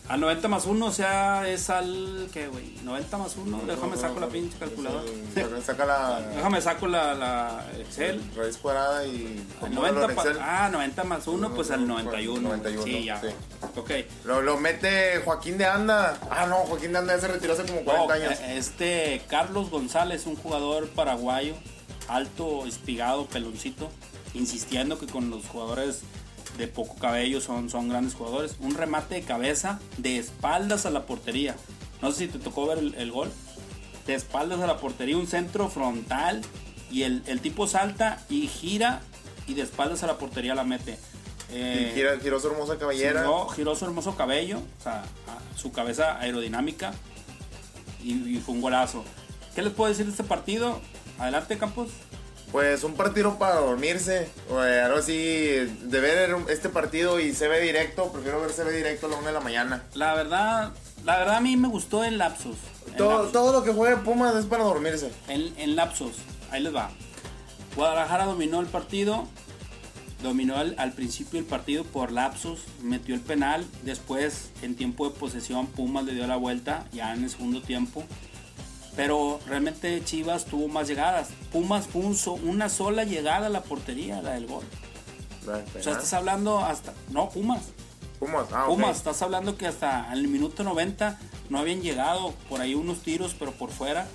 Al 90 más 1, o sea, es al. ¿Qué, güey? 90 más 1, déjame saco la pinche calculadora. Saca, saca la Déjame saco la, la Excel. raíz cuadrada y Al compútalo 90 en pa- Excel. ah, 90 más 1, pues al 91. 91, Sí, ya. sí. Ok. Lo, lo mete Joaquín de Anda. Ah, no, Joaquín de Anda ya se retiró hace como 40 No, años. eh, Este Carlos González, un jugador paraguayo, alto, espigado, peloncito, insistiendo que con los jugadores de poco cabello son, son grandes jugadores. Un remate de cabeza de espaldas a la portería. No sé si te tocó ver el, el gol. De espaldas a la portería, un centro frontal y el, el tipo salta y gira y de espaldas a la portería la mete. Eh, Y gira- giró su hermosa cabellera. Giró, giró su hermoso cabello, o sea, a- su cabeza aerodinámica y, y fue un golazo. ¿Qué les puedo decir de este partido? Adelante, Campos. Pues un partido para dormirse. O, eh, algo así, de ver este partido y se ve directo, prefiero ver se ve directo a la 1 de la mañana. La verdad, la verdad a mí me gustó en lapsos. En Todo, todo lo que juegue Pumas es para dormirse. En, en lapsos, ahí les va. Guadalajara dominó el partido, dominó al, al principio el partido por lapsos, metió el penal, después en tiempo de posesión Pumas le dio la vuelta ya en el segundo tiempo. Pero realmente Chivas tuvo más llegadas. Pumas fue un so- una sola llegada a la portería, la del gol. La O sea, estás hablando hasta... No, Pumas. Pumas, ah. Pumas, estás hablando que hasta el minuto 90 no habían llegado por ahí unos tiros, pero por fuera.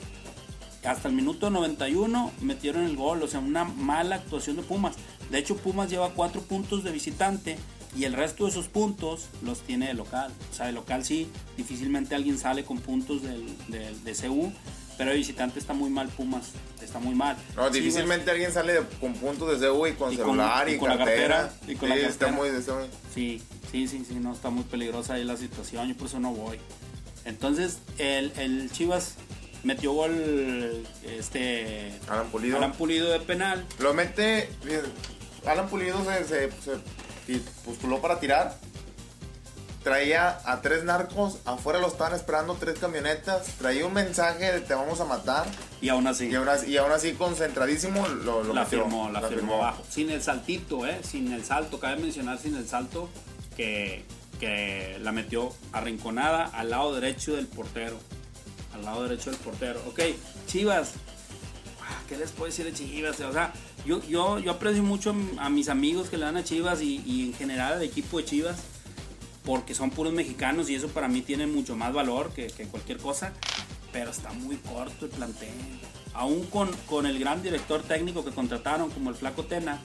Hasta el minuto 91 metieron el gol, o sea, una mala actuación de Pumas. De hecho, Pumas lleva cuatro puntos de visitante y el resto de esos puntos los tiene de local. O sea, de local sí, difícilmente alguien sale con puntos del, del- de CU, pero de visitante está muy mal Pumas, está muy mal. No, difícilmente alguien sale con puntos de CU y con Y con- celular y, y con la cartera. y con Sí, la está cartera. muy, está muy- Sí, sí, sí, sí, no, está muy peligrosa ahí la situación, yo por eso no voy. Entonces, el, el Chivas metió gol, este, Alan Pulido. Alan Pulido de penal. Lo mete. fíjate, Alan Pulido se, se- se ti- postuló para tirar. Traía a tres narcos. Afuera lo estaban esperando tres camionetas. Traía un mensaje de te vamos a matar. Y aún así, Y aún así, y aún así concentradísimo lo, lo la metió, firmó, la, firmó. Sin el saltito, ¿eh? Sin el salto, cabe mencionar sin el salto que, que la metió arrinconada al lado derecho del portero. Al lado derecho del portero. Ok, Chivas. ¿Qué les puedo decir de Chivas? O sea, yo, yo, yo aprecio mucho a mis amigos que le dan a Chivas y, en general al equipo de Chivas porque son puros mexicanos y eso para mí tiene mucho más valor que, cualquier cosa, pero está muy corto el plantel. Aún con, con el gran director técnico que contrataron como el Flaco Tena,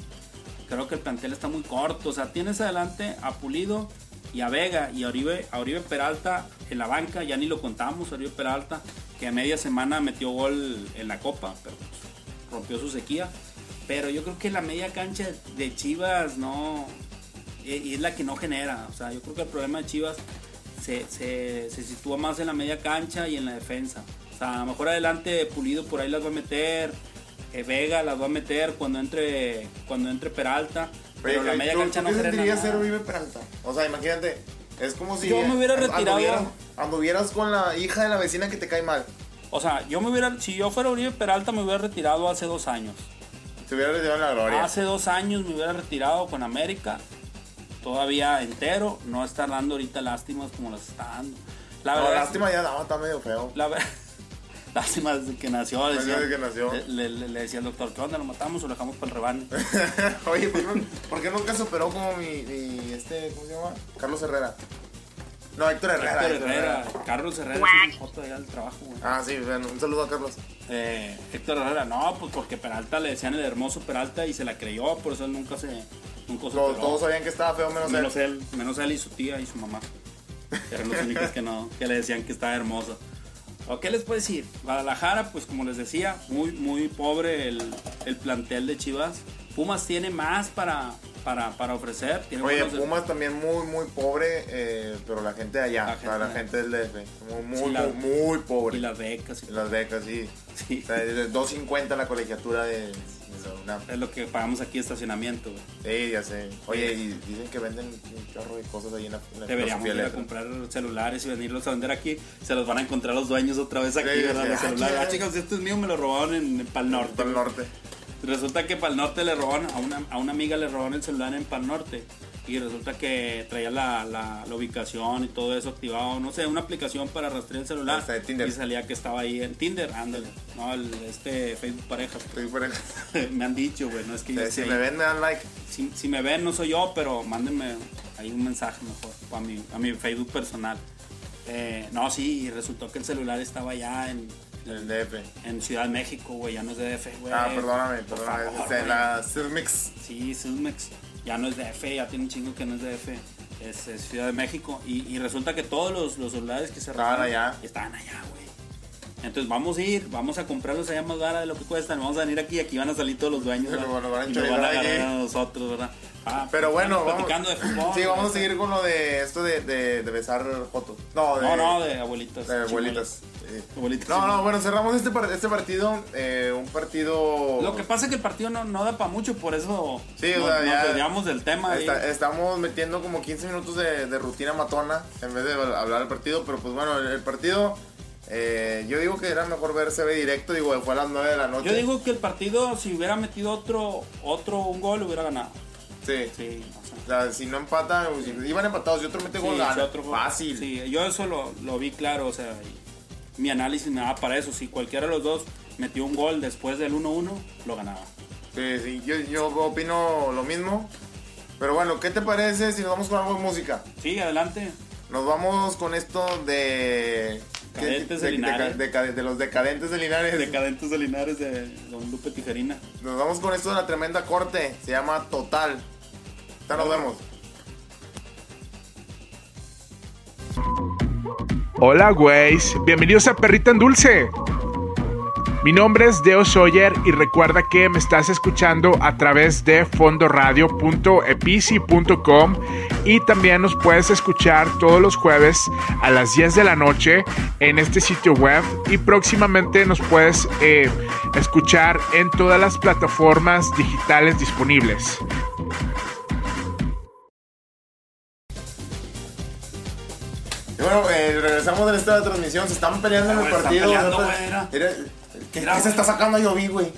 creo que el plantel está muy corto. O sea, tienes adelante a Pulido y a Vega y a Oribe, a Oribe Peralta en la banca, ya ni lo contamos, Oribe Peralta, que a media semana metió gol en la Copa, pero rompió su sequía. Pero yo creo que la media cancha de Chivas no. Y y es la que no genera. O sea, yo creo que el problema de Chivas se, se, se sitúa más en la media cancha y en la defensa. O sea, a lo mejor adelante Pulido por ahí las va a meter. eh, Vega las va a meter cuando entre cuando entre Peralta. Pero Oye, la media ¿tú- cancha no genera ser Oribe Peralta? O sea, imagínate, es como si... Yo me hubiera retirado. Anduvieras, anduvieras con la hija de la vecina que te cae mal. O sea, yo me hubiera, si yo fuera Oribe Peralta me hubiera retirado hace dos años. Te hubiera retirado en la gloria. Hace dos años me hubiera retirado con América, todavía entero, no estar dando ahorita lástimas como las está dando. La no, verdad, lástima ya, no, está medio feo. La ver- lástima desde que nació. decía- Desde que nació. Le, le- le decía el doctor, ¿qué onda? ¿Lo matamos o lo dejamos para el rebane? Oye, ¿por qué, por qué nunca superó como mi, mi, este, ¿cómo se llama? Carlos Herrera. No, Héctor Herrera. Héctor Herrera, Carlos Herrera es foto allá del trabajo, güey. Ah, sí, bueno, un saludo a Carlos. Eh, Héctor Herrera, no, pues porque Peralta le decían el hermoso Peralta y se la creyó, por eso él nunca se, nunca se Todos, sabían que estaba feo menos, menos él. él, menos él y su tía y su mamá. Eran los únicos que no, que le decían que estaba hermoso. ¿O qué les puedo decir? Guadalajara, pues como les decía, muy, muy pobre el, el plantel de Chivas. Pumas tiene más para, para, para ofrecer. Tiene Oye, Pumas también muy, muy pobre, eh, pero la gente de allá, La gente para la gente del DF, muy, muy, la- muy pobre. Y las becas. y las becas, sí. Sí. O sea, de 2.50 la colegiatura de. Es lo que pagamos aquí estacionamiento. güey. Sí, ya sé. Oye, y dicen que venden un carro de cosas ahí en la, en la Deberíamos ir a comprar celulares y venirlos a vender aquí. Se los van a encontrar los dueños otra vez aquí, Sí, ¿verdad? sí. Los Ah, celulares. Ah, chicos, esto es mío, me lo robaron en, en Pal Norte. Güey. norte. Resulta que para el norte le robaron, a una, a una amiga le robaron el celular en Pal Norte. Y resulta que traía la, la- la ubicación y todo eso activado, no sé, una aplicación para rastrear el celular. Hasta de Tinder. Y salía que estaba ahí en Tinder, ándale. No, el, este Facebook Parejas. Por eso. me han dicho, güey, no es que esté si ahí. me ven, me dan like. Si, si me ven, no soy yo, pero mándenme ahí un mensaje mejor a mi, a mi Facebook personal. Eh, no, sí, y resultó que el celular estaba allá en, El DF. en Ciudad de México, güey, ya no es DF, güey. Ah, perdóname, perdóname. favor, es de la Silmix. Sí, Silmex. Ya no es DF, ya tiene un chingo que no es DF. Es, es Ciudad de México. Y, y resulta que todos los, los celulares que se Estaban allá. Estaban allá, güey. Entonces vamos a ir, vamos a comprarlos allá más barato de lo que cuestan. Vamos a venir aquí aquí van a salir todos los dueños. Pero bueno, van a y nos van a agarrar a nosotros, ¿verdad? Ah, Pero bueno, estamos vamos, platicando de fútbol. sí, vamos a seguir con lo de esto de, de, de besar fotos. No, de, No, no, de abuelitas. de abuelitas. Sí. Abuelitas No, no, bueno, cerramos este, par- este partido. eh, un partido. Lo que pasa es que el partido no, no da para mucho, por eso Sí, o nos, sea, nos desviamos del tema. Está- estamos metiendo como 15 minutos de, de rutina matona en vez de hablar del partido, pero pues bueno, el, el partido, eh, yo digo que era mejor ver CB directo, digo, fue a las 9 de la noche. Yo digo que el partido, si hubiera metido otro, otro un gol, hubiera ganado. Sí, Sí, o sea. o sea, si no empatan, o si iban empatados y otro mete gol, Sí, gana. sí, otro gol. Fácil. Sí, yo eso lo, lo vi claro, o sea, y mi análisis me daba para eso. Si cualquiera de los dos metió un gol después del 1-1, lo ganaba. Sí, sí, yo, yo opino lo mismo. Pero bueno, ¿qué te parece si nos vamos con algo de música? Sí, adelante. Nos vamos con esto de... Cadentes de, de Linares. de- los decadentes de Linares. Decadentes de Linares de Don Lupe Tijerina. Nos vamos con esto de la tremenda corte. Se llama Total. Ya nos vemos. Hola, güeyes. Bienvenidos a Perrita en Dulce. Mi nombre es Deo Sawyer y recuerda que me estás escuchando a través de fondoradio.epici.com y también nos puedes escuchar todos los jueves a las 10 de la noche en este sitio web y próximamente nos puedes eh, escuchar en todas las plataformas digitales disponibles. Bueno, eh, regresamos de esta transmisión. Se están peleando en el están partido. peleando, Mira, güey, era. mira, ¿Qué, Mira, qué se güey. está sacando yo vi, güey?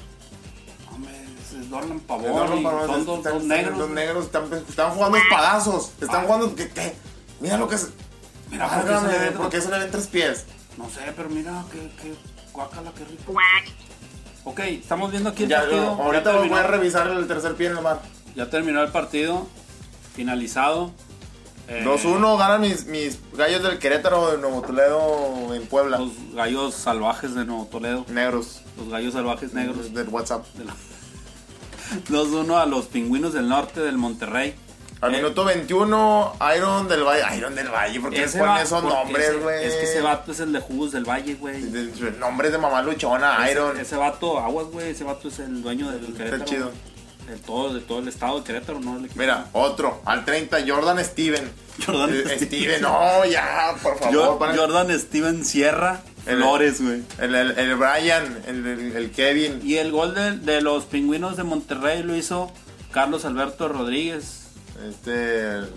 Dorlan Pavón. Pavón, son dos, están- dos están- negros. Están, están jugando espadazos. Están Ah. jugando. ¿qué, qué? Mira lo que es. Mira, ¿por qué se le Válgame, ve- ¿por qué se le ven tres pies? No sé, pero mira, qué, qué guácala, qué rico. Ok, estamos viendo aquí el Ya, partido. ahorita voy terminó. a revisar el tercer pie en el mar. Ya terminó el partido. Finalizado. Eh, 2-1 ganan mis, mis gallos del Querétaro de Nuevo Toledo en Puebla. Los gallos salvajes de Nuevo Toledo. Negros. Los gallos salvajes negros. Del WhatsApp. 2-1 a los pingüinos del norte del Monterrey. Al Eh, minuto 21, Iron del Valle. Iron del Valle, porque les ese ponen esos nombres, güey. Es que ese vato es el de Jugos del Valle, güey. Nombres de mamá luchona, Ese- Iron. Ese, vato, aguas, güey. Ese vato es el dueño del Querétaro. chido. De todo, de todo el estado de Querétaro, ¿no? El. Mira, otro. Al 30, Jordan Steven. Jordan Eh, Steven, no, ya, por favor. Jordan Steven Sierra El- Flores, güey. El, el, el Brian, el, el- el Kevin. Y el gol de, de los pingüinos de Monterrey lo hizo Carlos Alberto Rodríguez, Este, el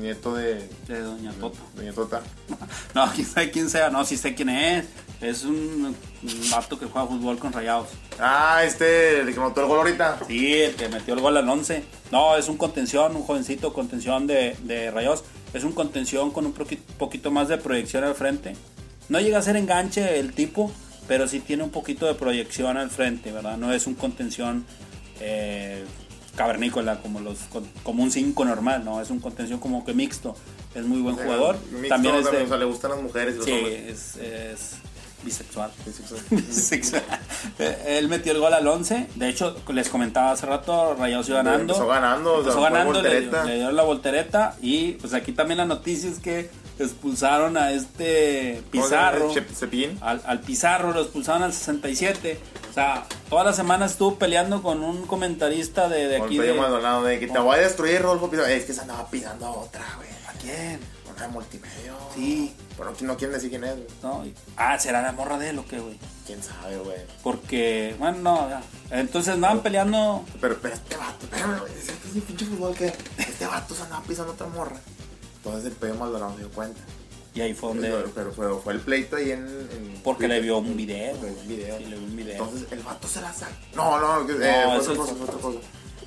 nieto de. de Doña Tota. Doña Tota. No, quién sabe quién sea, no, sí sé quién es. Es un, un vato que juega fútbol con rayados. Ah, este, el que notó el gol ahorita. Sí, el que metió el gol al 11. No, es un contención, un jovencito contención de, de Rayados. Es un contención con un poqui- poquito más de proyección al frente. No llega a ser enganche el tipo, pero sí tiene un poquito de proyección al frente, ¿verdad? No es un contención eh, cavernícola como los como un 5 normal, ¿no? Es un contención como que mixto. Es muy buen jugador. Mixto, también es de- o sea, le gustan las mujeres y los Sí, hombres. es, es bisexual. Bisexual. Eh, Él metió el gol al 11. De hecho, les comentaba hace rato, Rayados iba ganando. Empezó ganando, Empezó ganando, le, dieron la voltereta. Y pues aquí también la noticia es que expulsaron a este Pizarro. Al, al Pizarro lo expulsaron al 67. O sea, toda la semana estuvo peleando con un comentarista de, de Con aquí. el De, Maldonado, de que te voy a destruir, Rodolfo Pizarro. Es que se andaba pisando a otra, güey. ¿A quién? Una de multimedia. Sí. Pero no, no quieren decir quién es, güey. No, y- ah, será la morra de él o qué, güey. Quién sabe, güey. Porque, bueno, no, ya. Entonces andaban peleando. Pero, pero este vato, espérame, güey. Es es mi pinche fútbol que este vato se andaba pisando otra morra. Entonces el Pello Maldonado se dio cuenta. Y ahí fue donde. Pero, pero, pero fue el pleito ahí en. en Porque le vio un video. Le vio un video. Sí, le vio un video. Entonces el vato se la saca. No, no, que- eh, No, fue otra es- cosa, fue otra cosa.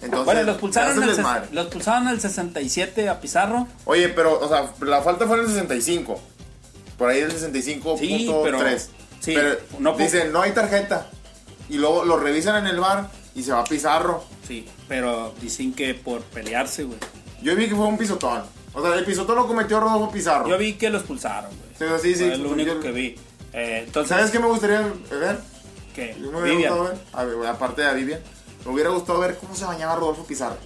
Entonces, bueno, lo expulsaron, hace al, desmadre. ses- lo expulsaron al 67 a Pizarro. Oye, pero, o sea, la falta fue en el 65. Por ahí el 65.3. Sí, pero- sí, pero no dicen, no hay tarjeta. Y luego lo revisan en el bar y se va a Pizarro. Sí, pero dicen que por pelearse, güey. Yo vi que fue un pisotón. O sea, el pisotón lo cometió Rodolfo Pizarro. Yo vi que lo expulsaron, güey. Sí, sí, sí. Fue lo único Yo- que vi. Eh, entonces, ¿Sabes qué me gustaría ver? ¿Qué? Yo me Vivian. ver, a ver, aparte de a Vivian, me hubiera gustado ver cómo se bañaba Rodolfo Pizarro.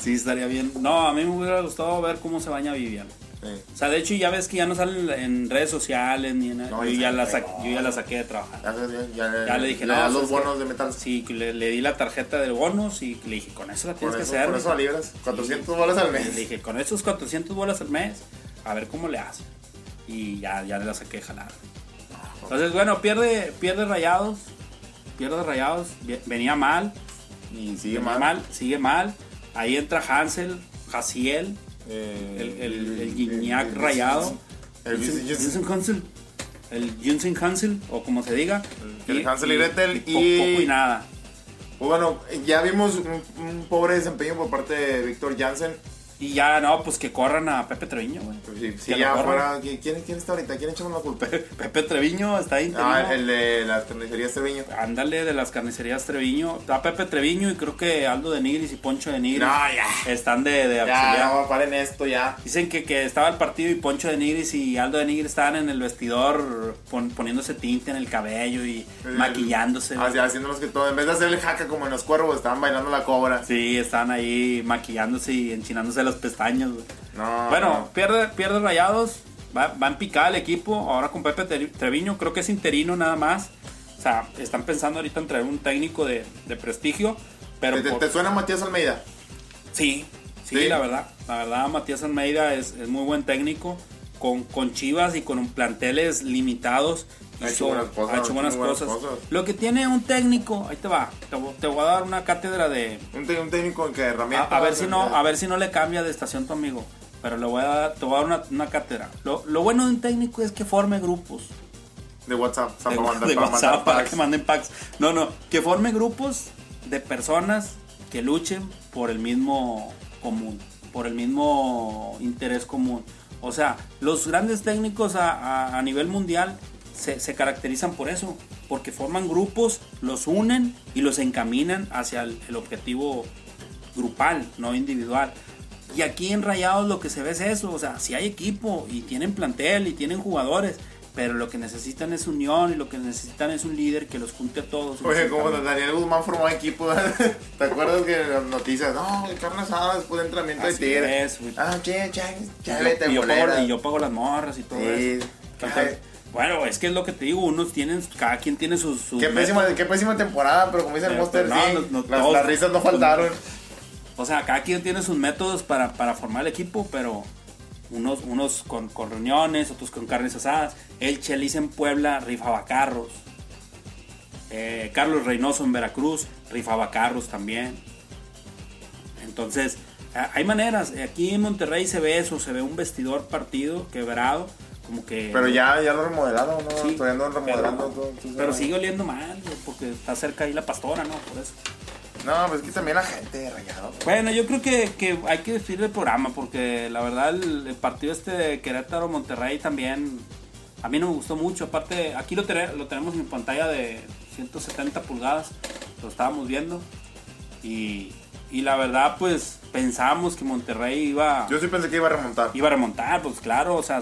Sí, estaría bien. No, a mí me hubiera gustado ver cómo se baña Vivian. Sí. O sea, de hecho ya ves que ya no salen en redes sociales ni en... No, yo, ya la yo ya la saqué de trabajar. Ya, ya, Ya le dije, le no, das ¿sabes los bonos de metal. Sí, le, le di la tarjeta de bonos y le dije, con eso la tienes que hacer. por eso la mija". libras. 400 bolas al mes. Le dije, con esos 400 bolas al mes, a ver cómo le hace. Y ya, ya la saqué de jalar. Entonces, bueno, pierde, pierde rayados. Pierde rayados. Ve- Venía mal. Y sigue mal. Sigue mal. Ahí entra Hansel, Jaciel, Eh, el, el, el Gignac rayado. El Vincent Hansel. El Vincent Hansel, o como se diga. El Hansel y Gretel y- Poco y nada. Pues bueno, ya vimos un, un pobre desempeño por parte de Víctor Jansen. Y ya, no, pues que corran a Pepe Treviño, güey. Sí, ya fuera. ¿quién, quién está ahorita? ¿Quién echamos la culpa? Pepe Treviño está ahí. Ah, el de las carnicerías Treviño. Ándale, de las carnicerías Treviño. Está Pepe Treviño y creo que Aldo de Nigris y Poncho de Nigris No, ya. están de, de Ya, no, paren esto ya. Dicen que, que estaba el partido y Poncho de Nigris y Aldo de Nigris estaban en el vestidor pon- poniéndose tinte en el cabello y maquillándose. Así, haciéndonos que todo. En vez de hacer el jaca como en los cuervos, estaban bailando la cobra. Sí, estaban ahí maquillándose y enchinándose las pestañas. güey. No. Bueno, no. pierde, pierde rayados. Va, va en picada el equipo. Ahora con Pepe Tre- Treviño. Creo que es interino nada más. O sea, están pensando ahorita en traer un técnico de, de prestigio. Pero ¿Te, te- por- te suena Matías Almeida? Sí, sí, ¿Sí? la verdad. La verdad, Matías Almeida es, es muy buen técnico. Con, con Chivas y con planteles limitados. Ha hecho hizo- buenas cosas, ha hecho buenas buenas cosas. cosas. Lo que tiene un técnico, ahí te va. Te, te voy a dar una cátedra de, Un, un técnico que a, herramienta. a ver si no, a ver si no le cambia de estación tu amigo. Pero le voy a dar, te voy a dar una, una cátedra. Lo, lo bueno de un técnico es que forme grupos. De WhatsApp. De, para mandar- de para WhatsApp mandar para que manden packs. No, no, que forme grupos de personas que luchen por el mismo común, por el mismo interés común. O sea, los grandes técnicos a, a- a nivel mundial se, se caracterizan por eso, porque forman grupos, los unen y los encaminan hacia el, el objetivo grupal, no individual. Y aquí en Rayados lo que se ve es eso, o sea, si hay equipo y tienen plantel y tienen jugadores, pero lo que necesitan es unión y lo que necesitan es un líder que los junte a todos. Oye, como Daniel Guzmán formó equipo, ¿te acuerdas que las noticias? No, el carne asada después de entrenamiento de Así tigre. es. Ah, che, che, Y che, yo- vete, y, yo pago, y yo pago las morras y todo Sí. eso. Entonces, bueno, es que es lo que te digo, unos tienen, cada quien tiene sus... Qué pésima, métodos. qué pésima temporada, pero como dice el Monster, pues, no, sí, no, no, las, todos- las risas no faltaron. O sea, cada quien tiene sus métodos para, para formar el equipo, pero unos, unos con, con reuniones, otros con carnes asadas. El Chelis en Puebla rifaba carros. Eh, Carlos Reynoso en Veracruz rifaba carros también. Entonces, hay maneras. Aquí en Monterrey se ve eso, se ve un vestidor partido, quebrado, como que... Pero ya, ya lo remodelaron, ¿no? Sí, Todavía no remodelando pero, todo. sigue oliendo mal, porque está cerca ahí la pastora, ¿no? Por eso. No, pues es que también la gente rayado. Bueno, yo creo que, que hay que decir el programa porque la verdad el, el partido este de Querétaro-Monterrey también a mí no me gustó mucho. Aparte, aquí lo, lo tenemos en pantalla de 170 pulgadas, lo estábamos viendo y, y la verdad pues pensábamos que Monterrey iba, Yo sí pensé que iba a remontar. iba a remontar, pues claro, o sea,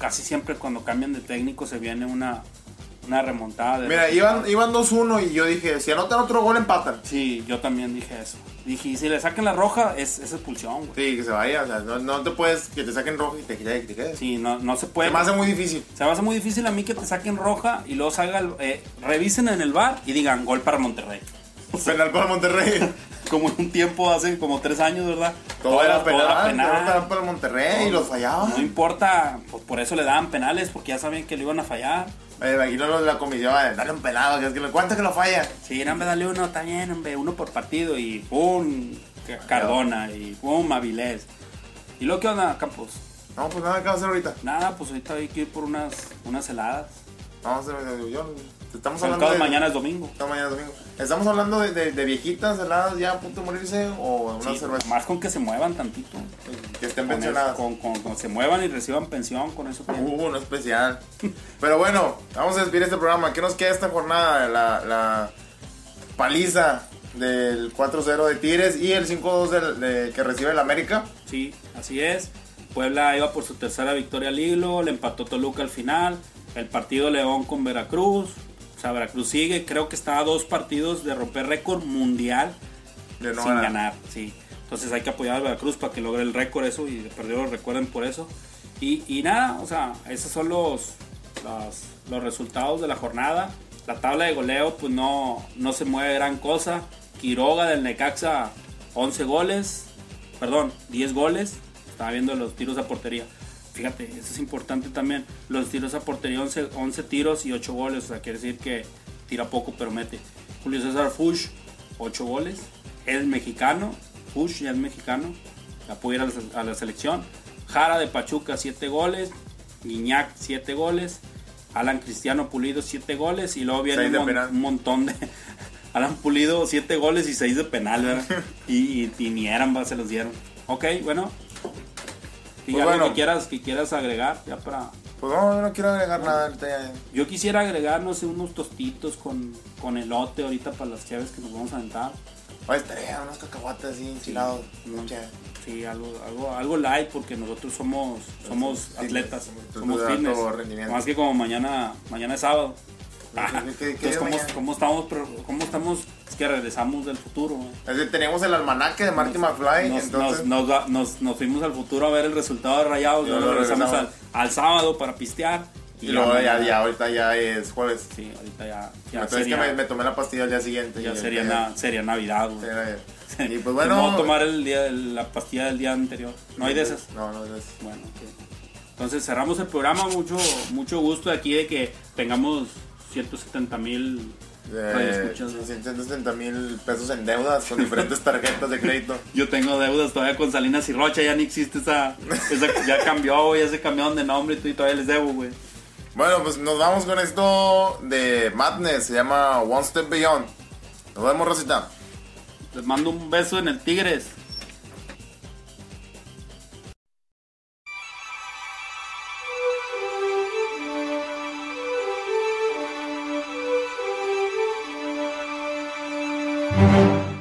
casi siempre cuando cambian de técnico se viene una, una remontada. de Mira, iban, iban 2-1 y yo dije, si anotan otro gol empatan. Sí, yo también dije eso. Dije, y si le sacan la roja es, es expulsión, güey. Sí, que se vaya, o sea, no, no te puedes que te saquen rojo y te, y te quedes. Sí, no, no se puede. Se me hace muy difícil. Se me hace muy difícil a mí que te saquen roja y luego salga, el- eh, revisen en el bar y digan gol para Monterrey. Penal para Monterrey. Como en un tiempo, hace como tres años, ¿verdad? Todo era penal, era todo penal. era para Monterrey y los fallaban. No importa, pues por eso le daban penales, porque ya sabían que lo iban a fallar. Me imagino los de la comisión, dale un pelado, que es que lo cuánto que lo falla. Sí, no, hombre, dale uno, está bien, hombre, uno por partido y pum, Cardona y pum, Avilés. ¿Y luego qué onda, Campos? No, pues nada, ¿qué vas a hacer ahorita? Nada, pues ahorita hay que ir por unas, unas heladas. Vamos a hacer, yo, estamos hablando de... mañana es domingo. Mañana es domingo. ¿Estamos hablando de, de, de viejitas heladas ya a punto de morirse o una Sí, cerveza más con que se muevan tantito. que estén Con pensionadas? eso, Con, con- con se muevan y reciban pensión, con eso. Uh, no especial. Pero bueno, vamos a despedir este programa. ¿Qué nos queda esta jornada? La, la paliza del 4-0 de Tigres y el 5-2 del- de- que recibe el América. Sí, así es. Puebla iba por su tercera victoria al hilo, le empató Toluca al final. El partido León con Veracruz. O sea, Veracruz sigue. Creo que está a dos partidos de romper récord mundial De no sin ganar. ganar. Sí. Entonces hay que apoyar a Veracruz para que logre el récord eso y lo recuerden por eso. Y, y nada, o sea, esos son los, los, los resultados de la jornada. La tabla de goleo pues no, no se mueve gran cosa. Quiroga del Necaxa 11 goles, perdón, 10 goles. Estaba viendo los tiros a portería. Fíjate, eso es importante también. Los tiros a portería 11, 11 tiros y 8 goles. O sea, quiere decir que tira poco pero mete. Julio César Fush, 8 goles. Es mexicano. Fush ya es mexicano. Ya puede ir a la, a la selección. Jara de Pachuca, 7 goles. Guiñac, 7 goles. Alan Cristiano Pulido, 7 goles. Y luego viene un, mon- montón de. Alan Pulido, 7 goles y 6 de penal, ¿verdad? y, y, y ni eran, se los dieron. Ok, bueno. ¿Y Pues algo bueno. que quieras, que quieras agregar? Ya para. Pues no, yo no quiero agregar nada. ahorita ya. Yo quisiera agregar, no sé, unos tostitos con, con elote ahorita para las chaves que nos vamos a aventar. Oye, estaría unos cacahuates así enchilados. No, Mucha- Sí, algo, algo, algo light porque nosotros somos, somos Sí, atletas, somos fitness. Más que como mañana, mañana es sábado. Ah, ¿Qué- qué- qué Entonces, ¿cómo, cómo estamos, ¿cómo estamos? Es que regresamos del futuro. güey. Es que teníamos el almanaque de Marty McFly. Nos, entonces, nos, fuimos al futuro a ver el resultado de Rayados, Y luego regresamos al, sábado para pistear. y luego ya, ahorita ya es jueves. Sí, ahorita ya, ya Entonces sería, que me, me tomé la pastilla al día siguiente. ya sería, y- na- sería Navidad. güey. Y pues bueno. modo tomar el día, el- la pastilla del día anterior. ¿No hay de esas? No, no hay de esas. Bueno, ok. Entonces cerramos el programa. Mucho, mucho gusto de aquí de que tengamos 170 mil Eh, radioescuchas, ¿no? 170 mil pesos en deudas con diferentes tarjetas de crédito. Yo tengo deudas todavía con Salinas y Rocha, ya ni existe esa, esa- ya cambió, güey, ya se cambiaron de nombre y todavía les debo, güey. Bueno, pues nos vamos con esto de Madness. Se llama One Step Beyond. Nos vemos, Rosita. Les mando un beso en el Tigres.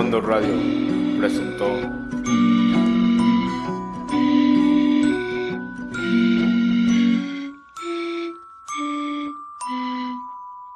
Fondo Radio presentó